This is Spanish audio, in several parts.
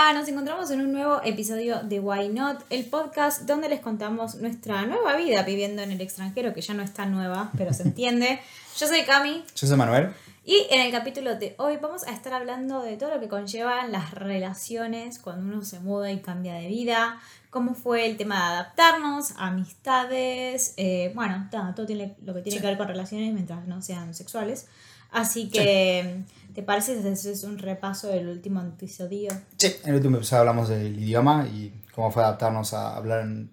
Hola, nos encontramos en un nuevo episodio de Why Not, el podcast donde les contamos nuestra nueva vida viviendo en el extranjero, que ya no es tan nueva, pero se entiende. Yo soy Cami. Yo soy Manuel. Y en el capítulo de hoy vamos a estar hablando de todo lo que conllevan las relaciones cuando uno se muda y cambia de vida, cómo fue el tema de adaptarnos, amistades, eh, bueno, todo, tiene, lo que tiene que ver con relaciones mientras no sean sexuales. Así que, ¿te parece que ese es un repaso del último episodio? Sí, en el último episodio hablamos del idioma y cómo fue adaptarnos a hablar en,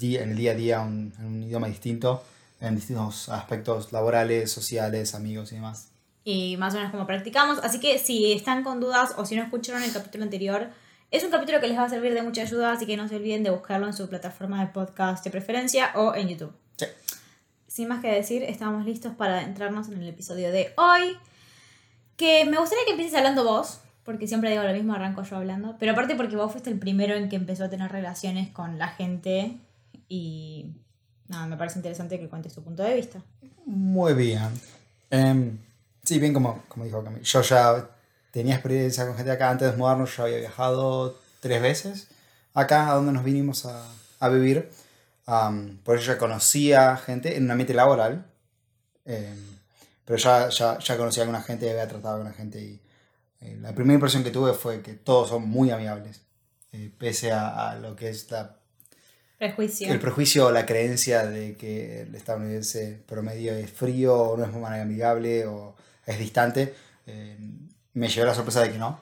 en el día a día un, en un idioma distinto, en distintos aspectos laborales, sociales, amigos y demás. Y más o menos cómo practicamos. Así que si están con dudas o si no escucharon el capítulo anterior, es un capítulo que les va a servir de mucha ayuda, así que no se olviden de buscarlo en su plataforma de podcast de preferencia o en YouTube. Sí sin más que decir, estamos listos para entrarnos en el episodio de hoy. Que me gustaría que empieces hablando vos, porque siempre digo lo mismo, arranco yo hablando. Pero aparte porque vos fuiste el primero en que empezó a tener relaciones con la gente y nada, me parece interesante que cuentes tu punto de vista. Muy bien. Em, sí, bien como, como dijo Camille. Yo ya tenía experiencia con gente acá antes de mudarnos, yo había viajado tres veces acá a donde nos vinimos a, a vivir por eso ya conocía gente en un ambiente laboral. Em, pero ya, ya, ya conocía a alguna gente y había tratado con la gente. Y eh, la primera impresión que tuve fue que todos son muy amigables. Eh, pese a, a, lo que es la, prejuicio. el prejuicio o la creencia de que el estadounidense promedio es frío o no es muy amigable o es distante. Em, me llevé la sorpresa de que no.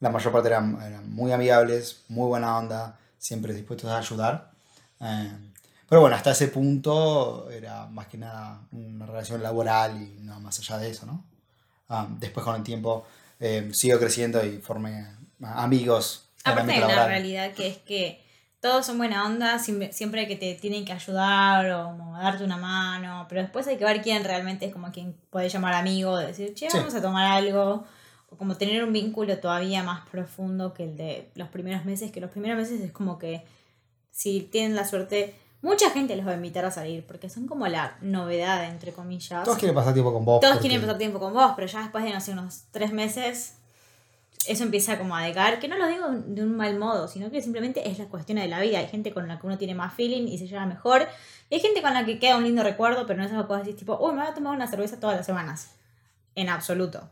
La mayor parte eran, eran muy amigables, muy buena onda, siempre dispuestos a ayudar. Em, pero bueno, hasta ese punto era más que nada una relación laboral y nada más allá de eso, ¿no? Ah, después con el tiempo eh, sigo creciendo y formé amigos. Aparte de la realidad que es que todos son buena onda, siempre que te tienen que ayudar o darte una mano, pero después hay que ver quién realmente es como quien puede llamar amigo, decir, che, vamos a tomar algo, o como tener un vínculo todavía más profundo que el de los primeros meses, que los primeros meses es como que si tienen la suerte Mucha gente los va a invitar a salir porque son como la novedad, entre comillas. Todos quieren pasar tiempo con vos. Todos quieren pasar tiempo con vos, pero ya después de, no sé, unos tres meses, eso empieza como a decaer. Que no lo digo de un mal modo, sino que simplemente es la cuestión de la vida. Hay gente con la que uno tiene más feeling y se lleva mejor. Y hay gente con la que queda un lindo recuerdo, pero no es algo que decir tipo, uy, me voy a tomar una cerveza todas las semanas. En absoluto.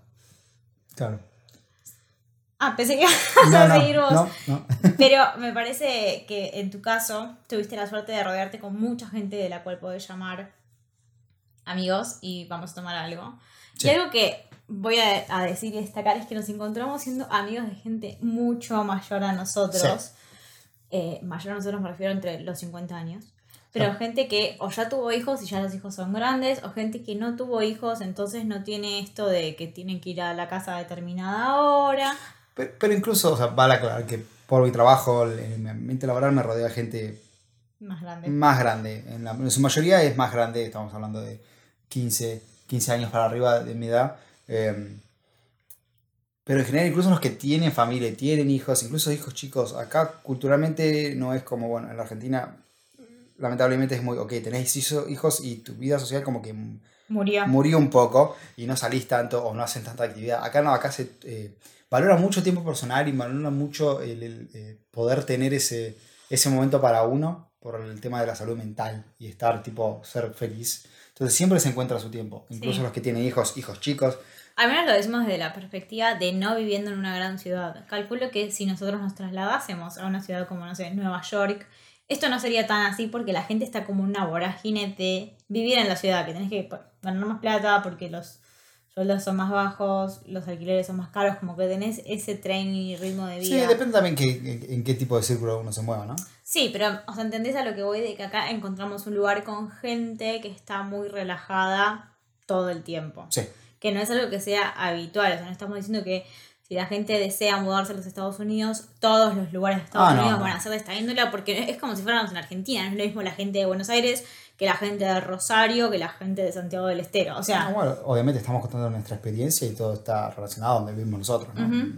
Claro. Ah, pensé que ibas a seguir vos. Pero me parece que en tu caso tuviste la suerte de rodearte con mucha gente de la cual podés llamar amigos y vamos a tomar algo. Y algo que voy a, decir y destacar es que nos encontramos siendo amigos de gente mucho mayor a nosotros. Eh, mayor a nosotros me refiero entre los 50 años. Pero gente que o ya tuvo hijos y ya los hijos son grandes, o gente que no tuvo hijos, entonces no tiene esto de que tienen que ir a la casa a determinada hora. Pero, incluso, o sea, vale aclarar que por mi trabajo, en mi ambiente laboral me rodea gente más grande. Más grande. En, su mayoría es más grande, estamos hablando de 15, 15 años para arriba de mi edad. Em, pero en general, incluso los que tienen familia, tienen hijos, incluso hijos chicos, acá culturalmente no es como, bueno, en la Argentina lamentablemente es muy, ok, tenés hijos y tu vida social como que murió. murió un poco y no salís tanto o no hacen tanta actividad. Acá no, acá se... Eh, valora mucho tiempo personal y valora mucho el, eh, poder tener ese, ese momento para uno por el tema de la salud mental y estar, tipo, ser feliz. Entonces siempre se encuentra su tiempo, incluso los que tienen hijos, hijos chicos. Al menos lo decimos desde la perspectiva de no viviendo en una gran ciudad. Calculo que si nosotros nos trasladásemos a una ciudad como, no sé, Nueva York, esto no sería tan así porque la gente está como una vorágine de vivir en la ciudad, que tenés que ganar más plata porque los sueldos son más bajos, los alquileres son más caros, como que tenés ese tren y ritmo de vida. Sí, depende también que, en, qué tipo de círculo uno se mueva, ¿no? Sí, pero, o sea, ¿entendés a lo que voy de que acá encontramos un lugar con gente que está muy relajada todo el tiempo? Sí. Que no es algo que sea habitual, o sea, no estamos diciendo que si la gente desea mudarse a los Estados Unidos, todos los lugares de Estados ah, Unidos van a ser de esta índole, porque es como si fuéramos en Argentina, no es lo mismo la gente de Buenos Aires que la gente de Rosario, que la gente de Santiago del Estero. O sea, bueno, obviamente estamos contando nuestra experiencia y todo está relacionado donde vivimos nosotros. ¿no?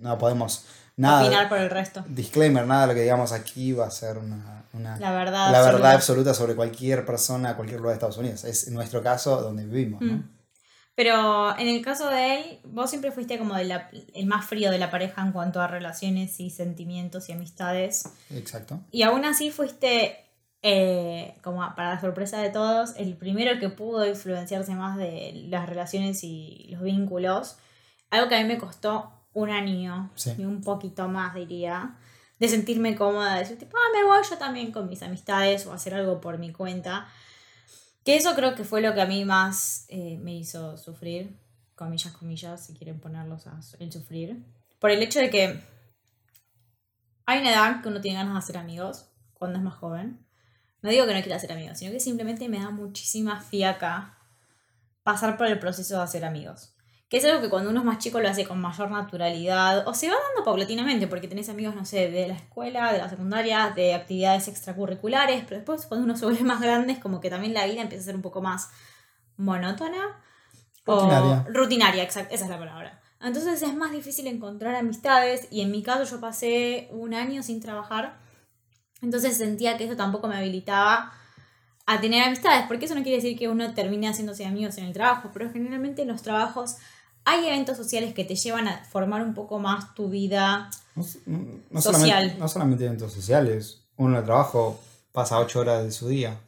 no podemos nada. Opinar por el resto. Disclaimer, nada de lo que digamos aquí va a ser una, la verdad, la verdad absoluta sobre cualquier persona, cualquier lugar de Estados Unidos. Es nuestro caso donde vivimos. ¿no? Pero en el caso de él, vos siempre fuiste como el más frío de la pareja en cuanto a relaciones y sentimientos y amistades. Exacto. Y aún así fuiste, eh, como para la sorpresa de todos, el primero que pudo influenciarse más de las relaciones y los vínculos. Algo que a mí me costó un año y un poquito más, diría, de sentirme cómoda, de decir, tipo, ah, me voy yo también con mis amistades o hacer algo por mi cuenta. Que eso creo que fue lo que a mí más eh, me hizo sufrir, comillas, comillas, si quieren ponerlos a el sufrir. Por el hecho de que hay una edad que uno tiene ganas de hacer amigos cuando es más joven. No digo que no quiera hacer amigos, sino que simplemente me da muchísima fiaca pasar por el proceso de hacer amigos que es algo que cuando uno es más chico lo hace con mayor naturalidad, o se va dando paulatinamente, porque tenés amigos, no sé, de la escuela, de la secundaria, de actividades extracurriculares, pero después cuando uno se vuelve más grande es como que también la vida empieza a ser un poco más monótona. Rutinaria. O rutinaria, exacto, esa es la palabra. Entonces es más difícil encontrar amistades y en mi caso yo pasé un año sin trabajar, entonces sentía que eso tampoco me habilitaba a tener amistades, porque eso no quiere decir que uno termine haciéndose amigos en el trabajo, pero generalmente en los trabajos hay eventos sociales que te llevan a formar un poco más tu vida no, social. no solamente eventos sociales. Uno en el trabajo pasa ocho horas de su día,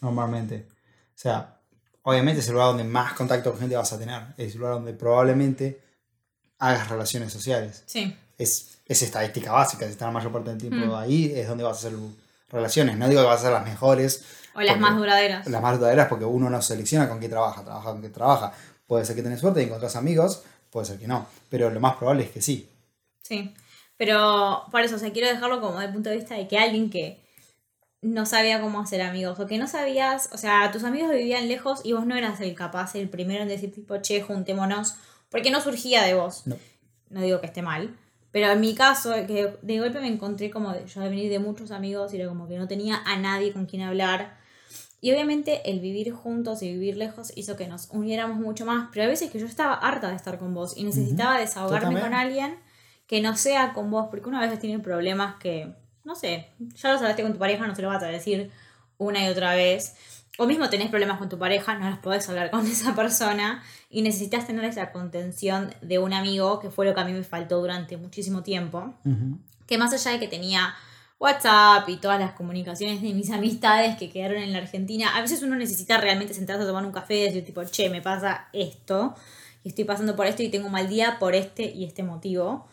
normalmente. O sea, obviamente es el lugar donde más contacto con gente vas a tener. Es el lugar donde probablemente hagas relaciones sociales. Sí. Es, es estadística básica. Si estás la mayor parte del tiempo mm. ahí, es donde vas a hacer relaciones. No digo que vas a ser las mejores. O las más duraderas. Las más duraderas porque uno no selecciona con qué trabaja, trabaja con qué trabaja. Puede ser que tenés suerte y encontrás amigos, puede ser que no, pero lo más probable es que sí. Sí, pero por eso, o sea, quiero dejarlo como del punto de vista de que alguien que no sabía cómo hacer amigos o que no sabías, o sea, tus amigos vivían lejos y vos no eras el capaz, el primero en decir tipo, che, juntémonos, porque no surgía de vos. No. No digo que esté mal, pero en mi caso, que de golpe me encontré como yo de venir de muchos amigos y era como que no tenía a nadie con quien hablar y obviamente el vivir juntos y vivir lejos hizo que nos uniéramos mucho más, pero a veces que yo estaba harta de estar con vos y necesitaba desahogarme con alguien que no sea con vos, porque una vez tiene problemas que, no sé, ya los hablaste con tu pareja, no se lo vas a decir una y otra vez. O mismo tenés problemas con tu pareja, no los podés hablar con esa persona y necesitas tener esa contención de un amigo, que fue lo que a mí me faltó durante muchísimo tiempo. Que más allá de que tenía WhatsApp y todas las comunicaciones de mis amistades que quedaron en la Argentina. A veces uno necesita realmente sentarse a tomar un café y decir tipo, che, me pasa esto, y estoy pasando por esto y tengo un mal día por este y este motivo.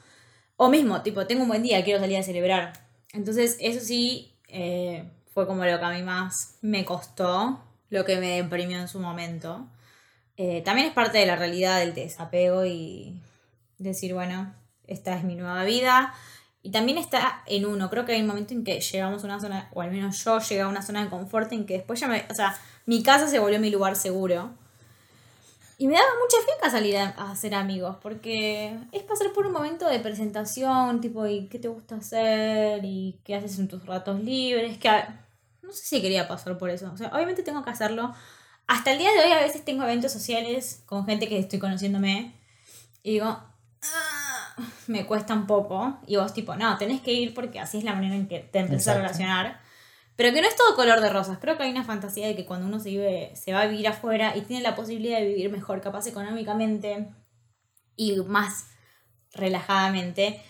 O mismo, tipo, tengo un buen día, quiero salir a celebrar. Entonces, eso sí eh, fue como lo que a mí más me costó, lo que me deprimió en su momento. Eh, también es parte de la realidad del desapego y decir, bueno, esta es mi nueva vida y también está en uno. Creo que hay un momento en que llegamos a una zona, o al menos yo llegué a una zona de confort en que después ya me. O sea, mi casa se volvió mi lugar seguro. Y me daba mucha fiaca salir a, hacer amigos, porque es pasar por un momento de presentación, tipo, ¿y qué te gusta hacer? ¿Y qué haces en tus ratos libres? Que no sé si quería pasar por eso. O sea, obviamente tengo que hacerlo. Hasta el día de hoy a veces tengo eventos sociales con gente que estoy conociéndome y digo, ah, me cuesta un poco. Y vos tipo, no, tenés que ir porque así es la manera en que te empezás a relacionar. Pero que no es todo color de rosas. Creo que hay una fantasía de que cuando uno se, vive, se va a vivir afuera y tiene la posibilidad de vivir mejor, capaz económicamente y más relajadamente,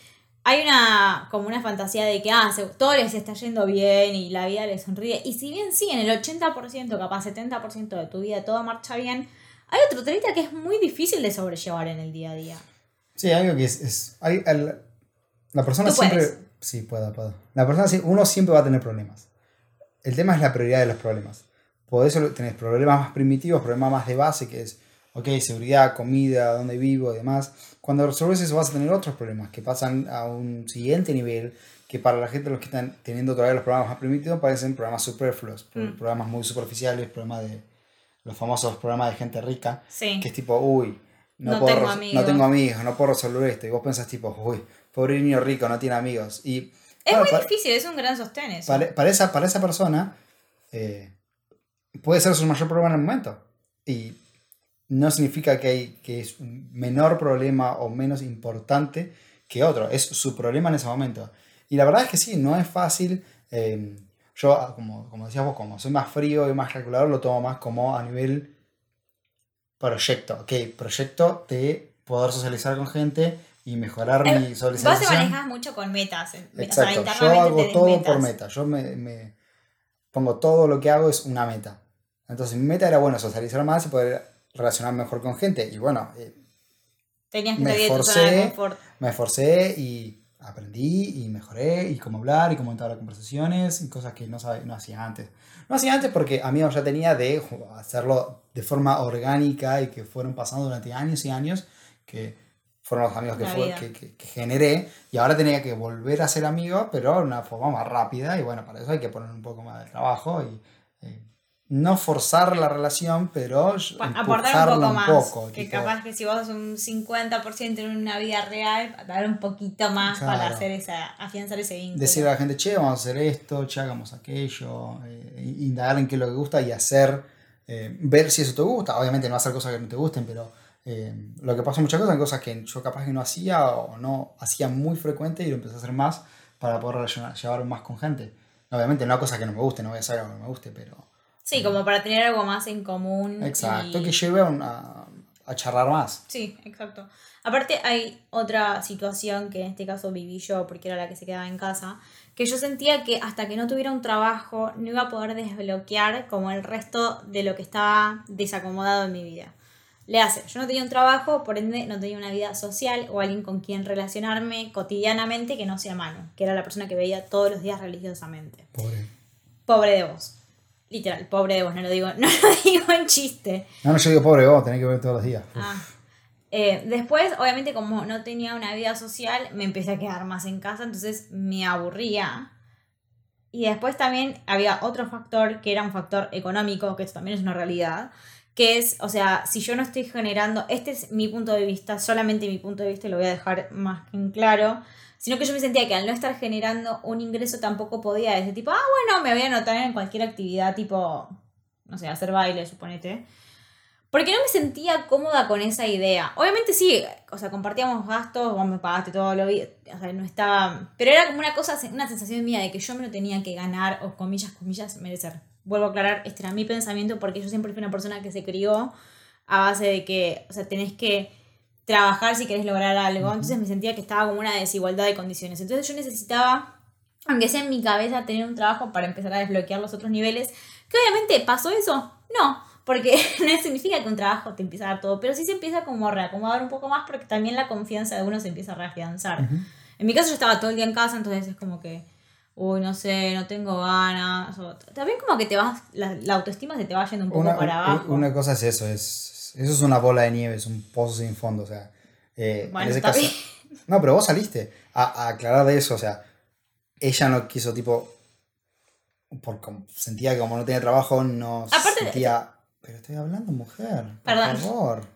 hay una como una fantasía de que ah, todo les está yendo bien y la vida les sonríe. Y si bien sí, en el 80%, capaz 70% de tu vida todo marcha bien, hay otro 30% que es muy difícil de sobrellevar en el día a día. Sí, algo que es... es hay, la persona siempre... Sí, puedo, puedo. La persona, uno siempre va a tener problemas. El tema es la prioridad de los problemas. Podés tener problemas más primitivos, problemas más de base, que es, ok, seguridad, comida, dónde vivo y demás. Cuando resuelves eso vas a tener otros problemas que pasan a un siguiente nivel, que para la gente los que están teniendo todavía los problemas más primitivos parecen problemas superfluos, mm. problemas muy superficiales, problemas de los famosos problemas de gente rica, sí. que es tipo, uy, no, tengo amigos. no tengo amigos, no puedo resolver esto. Y vos pensás tipo, uy, pobre niño rico, no tiene amigos. Y, es muy difícil, es un gran sostén eso. Para, esa, para esa persona eh, puede ser su mayor problema en el momento. Y no significa que, hay, que es un menor problema o menos importante que otro. Es su problema en ese momento. Y la verdad es que sí, no es fácil. Eh, yo, como, como decías vos, como soy más frío y más calculador, lo tomo más como a nivel proyecto, ok, proyecto de poder socializar con gente y mejorar mi socialización. Vos te manejas mucho con metas. Exacto, yo hago todo por meta. Yo me, pongo todo lo que hago es una meta. Entonces mi meta era, bueno, socializar más y poder relacionarme mejor con gente. Y bueno, eh, Tenías que me esforcé, me esforcé y aprendí y mejoré y cómo hablar y cómo entrar a conversaciones y cosas que no, no hacía antes. No hacía antes porque a mí ya tenía de hacerlo de forma orgánica y que fueron pasando durante años y años que fueron los amigos que, que, que, generé y ahora tenía que volver a ser amigo pero de una forma más rápida y bueno, para eso hay que poner un poco más de trabajo y eh, no forzar la relación, pero aportar un poco más. que capaz que si vos un 50% en una vida real, dar un poquito más para hacer esa, afianzar ese vínculo. Decir a la gente, che, vamos a hacer esto, che, hagamos aquello, eh, indagar en qué es lo que gusta y hacer, eh, ver si eso te gusta. Obviamente no hacer cosas que no te gusten, pero eh, lo que pasa muchas cosas, cosas que yo capaz que no hacía o no hacía muy frecuente y lo empecé a hacer más para poder llevar más con gente. Obviamente no hay cosas que no me gusten, no voy a hacer algo que no me guste, pero Sí, como para tener algo más en común. Exacto, que lleve a, a, charlar más. Sí, exacto. Aparte hay otra situación que en este caso viví yo, porque era la que se quedaba en casa, que yo sentía que hasta que no tuviera un trabajo no iba a poder desbloquear como el resto de lo que estaba desacomodado en mi vida. Le hace, yo no tenía un trabajo, por ende no tenía una vida social o alguien con quien relacionarme cotidianamente que no sea mano, que era la persona que veía todos los días religiosamente. Pobre. Pobre de vos. Literal, pobre de vos, no lo digo, no lo digo en chiste. No, no, yo digo pobre de vos, tenés que ver todos los días. Ah. Eh, después, obviamente, como no tenía una vida social, me empecé a quedar más en casa, entonces me aburría. Y después también había otro factor que era un factor económico, que esto también es una realidad, que es, o sea, si yo no estoy generando, este es mi punto de vista, solamente mi punto de vista, lo voy a dejar más que en claro, sino que yo me sentía que al no estar generando un ingreso tampoco podía decir tipo, ah, bueno, me voy a anotar en cualquier actividad tipo, no sé, hacer baile, suponete. Porque no me sentía cómoda con esa idea. Obviamente sí, o sea, compartíamos gastos, vos me pagaste todo lo vi, o sea, no estaba... Pero era como una cosa, una sensación mía de que yo me lo tenía que ganar, o comillas, comillas, merecer. Vuelvo a aclarar, este era mi pensamiento porque yo siempre fui una persona que se crió a base de que, o sea, tenés que trabajar si querés lograr algo. Entonces me sentía que estaba como una desigualdad de condiciones. Entonces yo necesitaba, aunque sea en mi cabeza, tener un trabajo para empezar a desbloquear los otros niveles. Que obviamente pasó eso. No, porque no significa que un trabajo te empieza a dar todo, pero sí se empieza como a reacomodar un poco más porque también la confianza de uno se empieza a reafianzar. En mi caso yo estaba todo el día en casa, entonces es como que, uy, no sé, no tengo ganas. también como que te vas, la, autoestima se te va yendo un poco para abajo. Una cosa es eso, es eso es una bola de nieve, es un pozo sin fondo. O sea, eh, en ese caso. No, pero vos saliste a, aclarar de eso. O sea, ella no quiso, tipo. Porque sentía que como no tenía trabajo, no sentía. Pero estoy hablando, mujer. Por favor.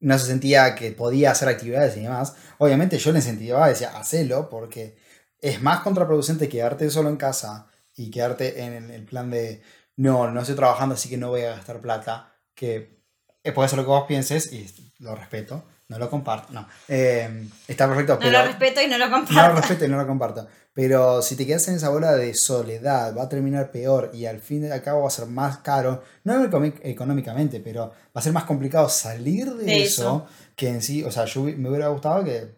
No se sentía que podía hacer actividades y demás. Obviamente yo le incentivaba, decía, hacelo, porque es más contraproducente quedarte solo en casa y quedarte en el plan de no, no estoy trabajando, así que no voy a gastar plata, que puede ser lo que vos pienses y lo respeto, no lo comparto, no. Eh, está perfecto, pero... No lo respeto y no lo comparto. No lo respeto y no lo comparto. Pero si te quedas en esa bola de soledad, va a terminar peor y al fin y al cabo va a ser más caro, no económicamente, pero va a ser más complicado salir de, eso, que en sí, o sea, yo me hubiera gustado que,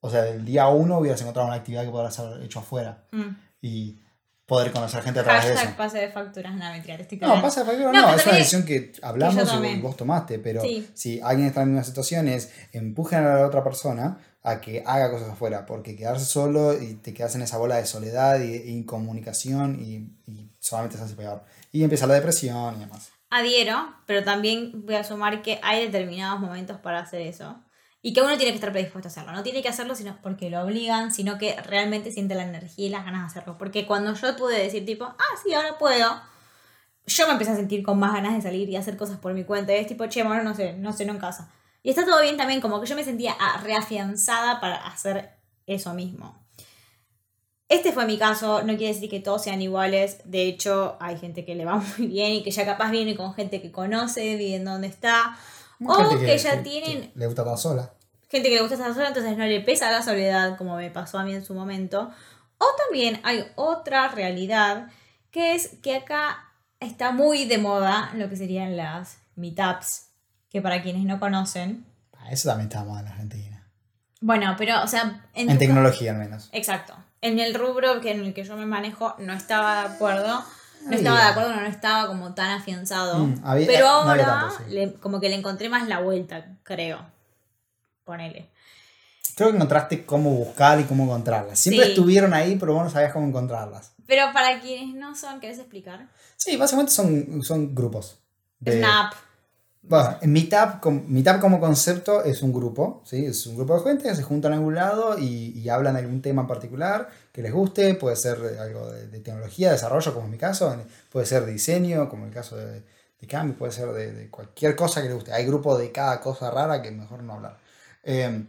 o sea, el día uno hubieras encontrado una actividad que podrás ser hecho afuera. Mm. Y poder conocer gente a través de eso. pase de facturas, no, mentira, estoy No, pase de facturas no, es una decisión que hablamos y vos tomaste, pero si alguien está en una situación es empujen a la otra persona a que haga cosas afuera, porque quedarse solo y te quedas en esa bola de soledad y, incomunicación y, y, solamente se hace peor. Y empieza la depresión y demás. Adhiero, pero también voy a sumar que hay determinados momentos para hacer eso y que uno tiene que estar predispuesto a hacerlo. No tiene que hacerlo sino porque lo obligan, sino que realmente siente la energía y las ganas de hacerlo. Porque cuando yo pude decir tipo, ah, sí, ahora puedo, yo me empecé a sentir con más ganas de salir y hacer cosas por mi cuenta. Y es tipo, che, bueno, no sé, no sé, no en casa. Y está todo bien también, como que yo me sentía ah, reafianzada para hacer eso mismo. Este fue mi caso, no quiere decir que todos sean iguales, de hecho hay gente que le va muy bien y que ya capaz viene con gente que conoce, viviendo donde está, o que, ya tienen... le gusta estar sola gente que le gusta estar sola, entonces no le pesa la soledad, como me pasó a mí en su momento. O también hay otra realidad, que es que acá está muy de moda lo que serían las meetups, que para quienes no conocen... Ah, eso también está mal en Argentina. Bueno, pero, o sea... En, tecnología al menos. Exacto. En el rubro que en el que yo me manejo no estaba de acuerdo. No estaba de acuerdo, no estaba como tan afianzado. Mm, pero ahora como que le encontré más la vuelta, creo. Ponele. Creo que encontraste cómo buscar y cómo encontrarlas. Siempre estuvieron ahí, pero vos no sabías cómo encontrarlas. Pero para quienes no son, ¿querés explicar? Sí, básicamente son, son grupos. Snap. Bueno, Meetup, Meetup como concepto es un grupo, ¿sí? Es un grupo de gente que se juntan a algún lado y, y hablan de algún tema en particular que les guste, puede ser algo de, tecnología, desarrollo, como en mi caso, puede ser diseño, como en el caso de, de Cami, puede ser de, cualquier cosa que les guste. Hay grupos de cada cosa rara que mejor no hablar. Em,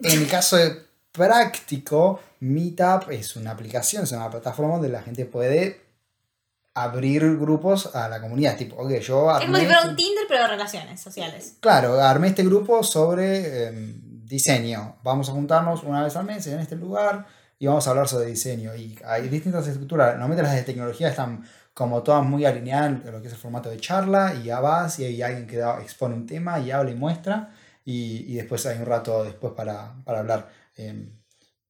en el caso de práctico, Meetup es una aplicación, es una plataforma donde la gente puede abrir grupos a la comunidad. Tipo, ok, yo Es como si fuera un este Tinder, pero de relaciones sociales. Claro, armé este grupo sobre em, diseño. Vamos a juntarnos una vez al mes en este lugar y vamos a hablar sobre diseño. Y hay distintas estructuras. Normalmente las de tecnología están como todas muy alineadas en lo que es el formato de charla y ya vas y hay alguien que expone un tema y habla y muestra y, y después hay un rato después para, para hablar. Em,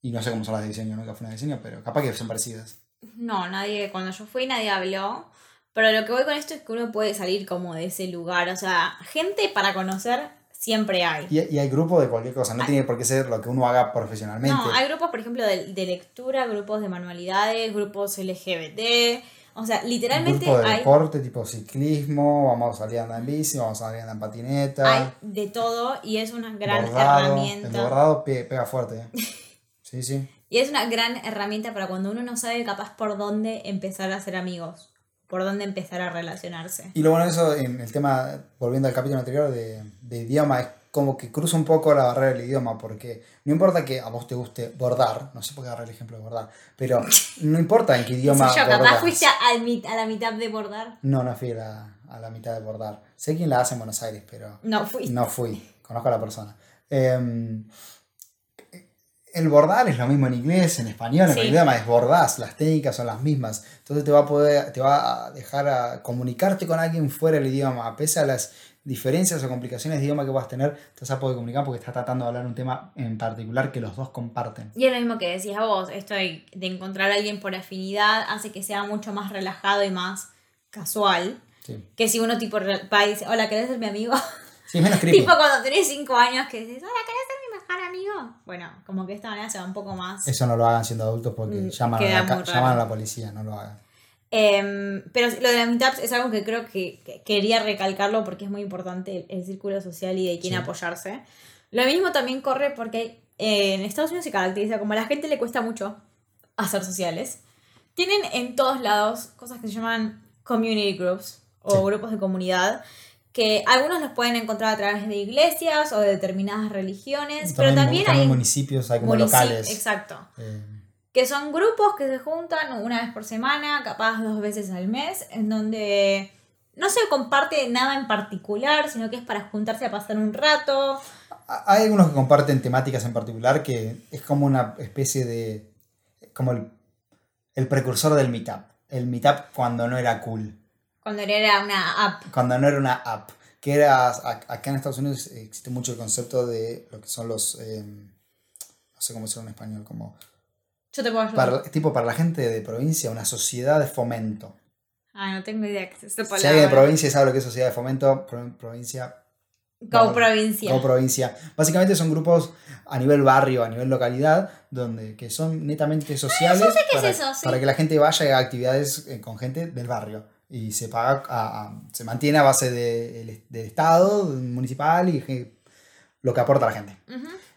y no sé cómo son las de diseño, nunca fue una de diseño, pero capaz que son parecidas. No, nadie, cuando yo fui nadie habló. Pero lo que voy con esto es que uno puede salir como de ese lugar. O sea, gente para conocer siempre hay. Y, y hay grupos de cualquier cosa, no tiene por qué ser lo que uno haga profesionalmente. No, hay grupos, por ejemplo, de, de lectura, grupos de manualidades, grupos LGBT. O sea, literalmente. Grupo de deporte, tipo ciclismo, vamos a salir a andar en bici, vamos a salir a andar en patineta. Hay de todo y es una gran herramienta. El bordado pega fuerte. Sí, sí. y es una gran herramienta para cuando uno no sabe capaz por dónde empezar a ser amigos, por dónde empezar a relacionarse. Y lo bueno de eso, en el tema, volviendo al capítulo anterior de, de idioma, es como que cruza un poco la barrera del idioma, porque no importa que a vos te guste bordar, no sé por qué agarrar el ejemplo de bordar, pero no importa en qué idioma. yo, capaz fuiste a, la mitad de bordar. No, no fui a la, mitad de bordar. Sé quién la hace en Buenos Aires, pero. No fui. No fui. Conozco a la persona. Em, el bordar es lo mismo en inglés, en español, en el idioma es bordás, las técnicas son las mismas. Entonces te va a poder, te va a dejar a comunicarte con alguien fuera del idioma, a pesar de las diferencias o complicaciones de idioma que puedas tener, te vas a poder comunicar porque estás tratando de hablar un tema en particular que los dos comparten. Y es lo mismo que decías vos, esto de, encontrar a alguien por afinidad hace que sea mucho más relajado y más casual. Que si uno tipo va y dice, hola, ¿querés ser mi amigo? Sí, menos creepy. tipo cuando tenés 5 años que dices, hola, ¿querés ser mi mejor amigo? Bueno, como que de esta manera se va un poco más... Eso no lo hagan siendo adultos porque mm, llaman, a la, llaman a la policía, no lo hagan. Em, pero lo de las meetups es algo que creo que, quería recalcarlo porque es muy importante el, círculo social y de quién apoyarse. Lo mismo también corre porque en Estados Unidos se caracteriza como a la gente le cuesta mucho hacer sociales. Tienen en todos lados cosas que se llaman community groups o grupos de comunidad que algunos los pueden encontrar a través de iglesias o de determinadas religiones, pero también hay municipios, hay como locales. Exacto. Eh, que son grupos que se juntan una vez por semana, capaz dos veces al mes, en donde no se comparte nada en particular, sino que es para juntarse a pasar un rato. Hay algunos que comparten temáticas en particular que es como una especie de... como el, el precursor del meetup. El meetup cuando no era cool. Cuando era una app. Cuando no era una app. Que era, acá en Estados Unidos existe mucho el concepto de lo que son los, eh, no sé cómo decirlo en español, como yo te puedo Para, tipo, para la gente de provincia, una sociedad de fomento. Ah, no tengo idea qué es. Si alguien de provincia sabe lo que es sociedad de fomento, provincia. Co-provincia. provincia Básicamente son grupos a nivel barrio, a nivel localidad, donde que son netamente sociales. para, es eso, para que la gente vaya a actividades eh, con gente del barrio. Y se paga, se mantiene a base del de, Estado, municipal y lo que aporta la gente.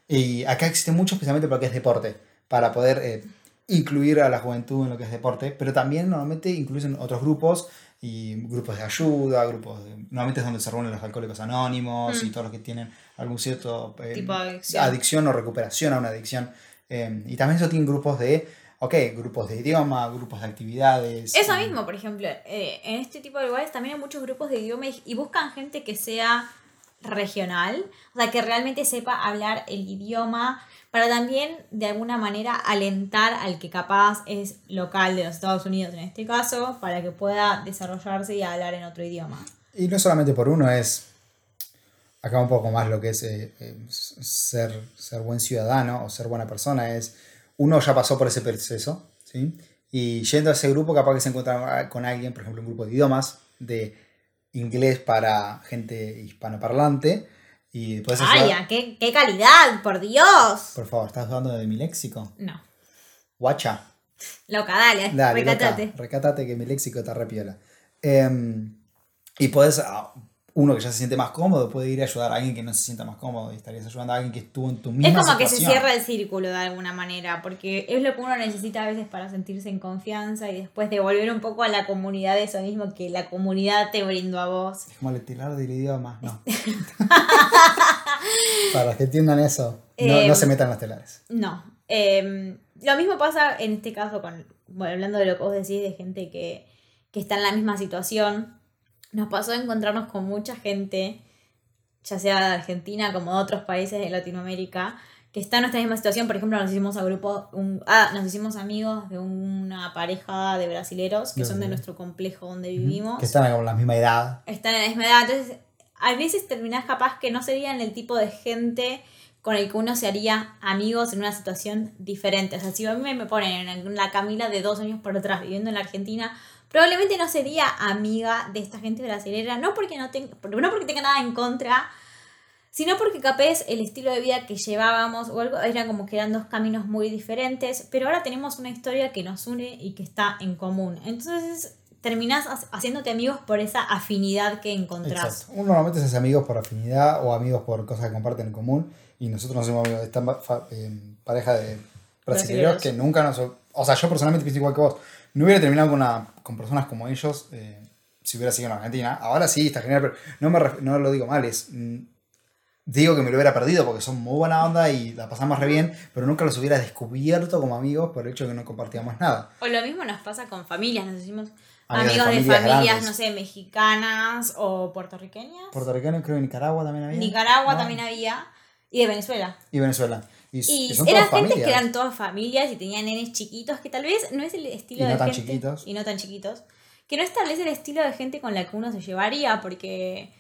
Y acá existe mucho, especialmente porque es deporte para poder eh, incluir a la juventud en lo que es deporte, pero también normalmente incluyen otros grupos y grupos de ayuda, grupos de, normalmente es donde se reúnen los alcohólicos anónimos y mm. todos los que tienen algún cierto eh, tipo de adicción. o recuperación a una adicción. Eh, y también eso tiene grupos de, ok, grupos de idioma, grupos de actividades. Eso mismo, por ejemplo, en este tipo de lugares también hay muchos grupos de idioma y buscan gente que sea regional, o sea, que realmente sepa hablar el idioma para también de alguna manera alentar al que capaz es local de los Estados Unidos en este caso, para que pueda desarrollarse y hablar en otro idioma. Y no solamente por uno, es acá un poco más lo que es eh, eh, ser, ser buen ciudadano o ser buena persona es, uno ya pasó por ese proceso, ¿sí? Y yendo a ese grupo, capaz que se encuentra con alguien, por ejemplo, un grupo de idiomas, de inglés para gente hispanoparlante. Y ¡Ay, qué, qué, calidad! ¡Por Dios! Por favor, ¿estás dudando de mi léxico? No. Guacha. Loca, dale, dale recátate. recátate que mi léxico está repiola. Em, y puedes, ah, uno que ya se siente más cómodo puede ir a ayudar a alguien que no se sienta más cómodo y estarías ayudando a alguien que estuvo en tu misma Es como que se cierra el círculo de alguna manera, porque es lo que uno necesita a veces para sentirse en confianza y después devolver un poco a la comunidad eso mismo que la comunidad te brindó a vos. Es como el tirar del idioma, no. para que entiendan eso, no, no se em, metan los telares. No. Em, lo mismo pasa en este caso con, bueno, hablando de lo que vos decís de gente que, que está en la misma situación nos pasó encontrarnos con mucha gente, ya sea de Argentina como de otros países de Latinoamérica, que está en nuestra misma situación. Por ejemplo, nos hicimos a grupo, un, ah, nos hicimos amigos de una pareja de brasileros que son de nuestro complejo donde vivimos. Que están en la misma edad. Están en la misma edad. Entonces, a veces terminás capaz que no serían el tipo de gente con el que uno se haría amigos en una situación diferente. O sea, si a mí me ponen en la Camila de dos años por detrás viviendo en la Argentina, probablemente no sería amiga de esta gente brasileña, no porque no, tenga, no porque tenga nada en contra, sino porque capaz el estilo de vida que llevábamos o algo era como que eran dos caminos muy diferentes, pero ahora tenemos una historia que nos une y que está en común. Entonces terminás haciéndote amigos por esa afinidad que encontrás. Uno normalmente se hace amigos por afinidad o amigos por cosas que comparten en común y nosotros nos hacemos amigos de esta eh, pareja de brasileños que nunca nos... O sea, yo personalmente pienso igual que vos no hubiera terminado con, una, con personas como ellos eh, si hubiera sido en Argentina. Ahora sí, está genial, pero no, me, no lo digo mal, es... Mm, digo que me lo hubiera perdido porque son muy buena onda y la pasamos re bien, pero nunca los hubiera descubierto como amigos por el hecho de que no compartíamos nada. O lo mismo nos pasa con familias, nos decimos amigos, de familias, no sé, mexicanas o puertorriqueñas. Puertorriqueños, creo que Nicaragua también había. Nicaragua también había. Y de Venezuela. Y Venezuela. Y, eran gente que eran todas familias y tenían nenes chiquitos, que tal vez no es el estilo y no tan chiquitos. Y no tan chiquitos. Que no es tal vez el estilo de gente con la que uno se llevaría, porque.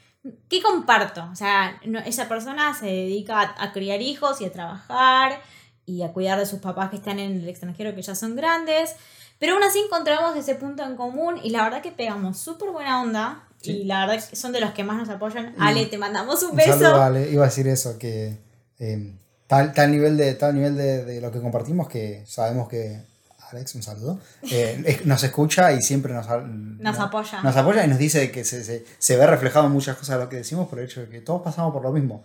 ¿Qué comparto? O sea, esa persona se dedica a, criar hijos y a trabajar y a cuidar de sus papás que están en el extranjero, que ya son grandes. Pero aún así encontramos ese punto en común y la verdad que pegamos súper buena onda. Y la verdad que son de los que más nos apoyan. Ale, te mandamos un, beso. Ale. Iba a decir eso, que eh, Tal, tal nivel, de, tal nivel de, de, lo que compartimos que sabemos que Alex, un saludo, eh, nos escucha y siempre nos, nos, apoya. Nos apoya y nos dice que se, se, se, ve reflejado en muchas cosas de lo que decimos por el hecho de que todos pasamos por lo mismo.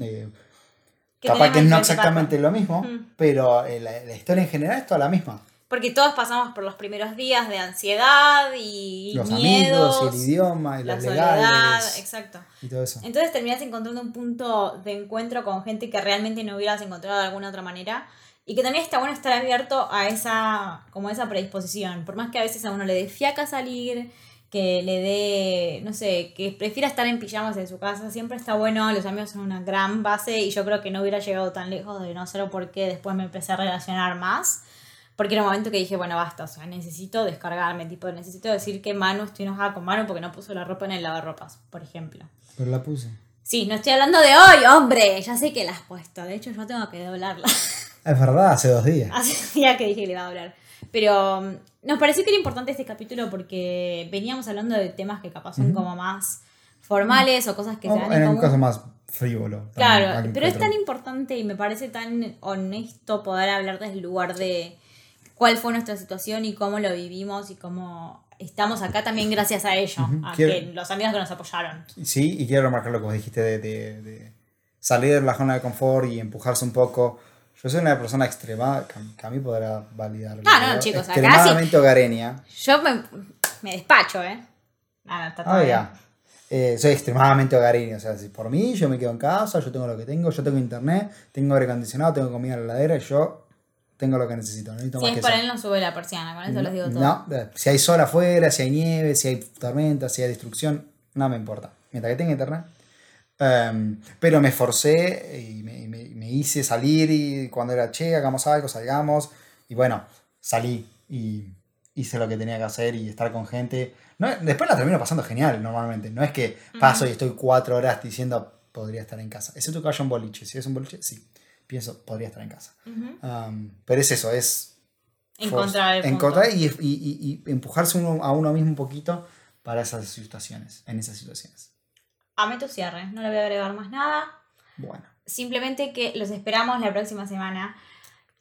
Eh, capaz que no exactamente lo mismo, pero eh, la, la, historia en general es toda la misma. Porque todos pasamos por los primeros días de ansiedad y los miedos, amigos, y el idioma, y la soledad, exacto. Y todo eso. Entonces terminás encontrando un punto de encuentro con gente que realmente no hubieras encontrado de alguna otra manera. Y que también está bueno estar abierto a esa, como esa predisposición. Por más que a veces a uno le dé fiaca salir, que le dé, no sé, que prefiera estar en pijamas en su casa, siempre está bueno, los amigos son una gran base y yo creo que no hubiera llegado tan lejos de no ser porque después me empecé a relacionar más. Porque era un momento que dije, bueno, basta, o sea, necesito descargarme, tipo, necesito decir que Manu, estoy enojada con Manu porque no puso la ropa en el lavarropas, por ejemplo. Pero la puse. Sí, no estoy hablando de hoy, hombre, ya sé que la has puesto, de hecho yo tengo que doblarla. Es verdad, hace dos días. Hace dos días que dije que le iba a hablar. Pero um, nos pareció que era importante este capítulo porque veníamos hablando de temas que capaz son como más formales o cosas que se dan en, en un caso más frívolo. Claro, pero es tan importante y me parece tan honesto poder hablar desde el lugar de cuál fue nuestra situación y cómo lo vivimos y cómo estamos acá también gracias a ello, a los amigos que nos apoyaron. Sí, y quiero remarcar lo que vos dijiste de, de, salir de la zona de confort y empujarse un poco. Yo soy una persona extrema, que a mí podrá validar. Ah, no, chicos, extremadamente hogareña. Yo me, me, despacho, ¿eh? Nada, está todo ah, eh, soy extremadamente hogareño, o sea, si por mí yo me quedo en casa, yo tengo lo que tengo, yo tengo internet, tengo aire acondicionado, tengo comida en la heladera y yo tengo lo que necesito. necesito si es por él, no sube la persiana, con eso les digo todo. No, si hay sol afuera, si hay nieve, si hay tormenta, si hay destrucción, no me importa. Mientras que tenga internet. Em, pero me forcé y me, me, hice salir y cuando era che, hagamos algo, salgamos. Y bueno, salí y hice lo que tenía que hacer y estar con gente. No, después la termino pasando genial normalmente. No es que paso y estoy cuatro horas diciendo podría estar en casa. Excepto que haya un boliche. Si es un boliche, sí. Pienso, podría estar en casa. Um, pero es eso, es... Encontrar el Encontrar y, y, y, empujarse uno, a uno mismo un poquito para esas situaciones, en esas situaciones. Amé tu cierre, no le voy a agregar más nada. Bueno. Simplemente que los esperamos la próxima semana.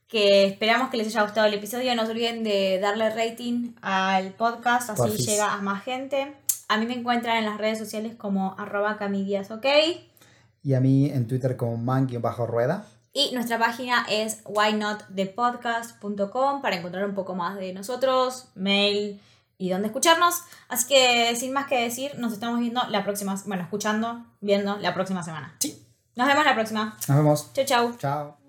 Que esperamos que les haya gustado el episodio. No se olviden de darle rating al podcast, así llega a más gente. A mí me encuentran en las redes sociales como arroba ok. Y a mí en Twitter como man-rueda. Y nuestra página es whynotthepodcast.com para encontrar un poco más de nosotros, mail y dónde escucharnos. Así que sin más que decir, nos estamos viendo la próxima, bueno, escuchando, viendo la próxima semana. Sí. Nos vemos la próxima. Nos vemos. Chau, chau. Chao.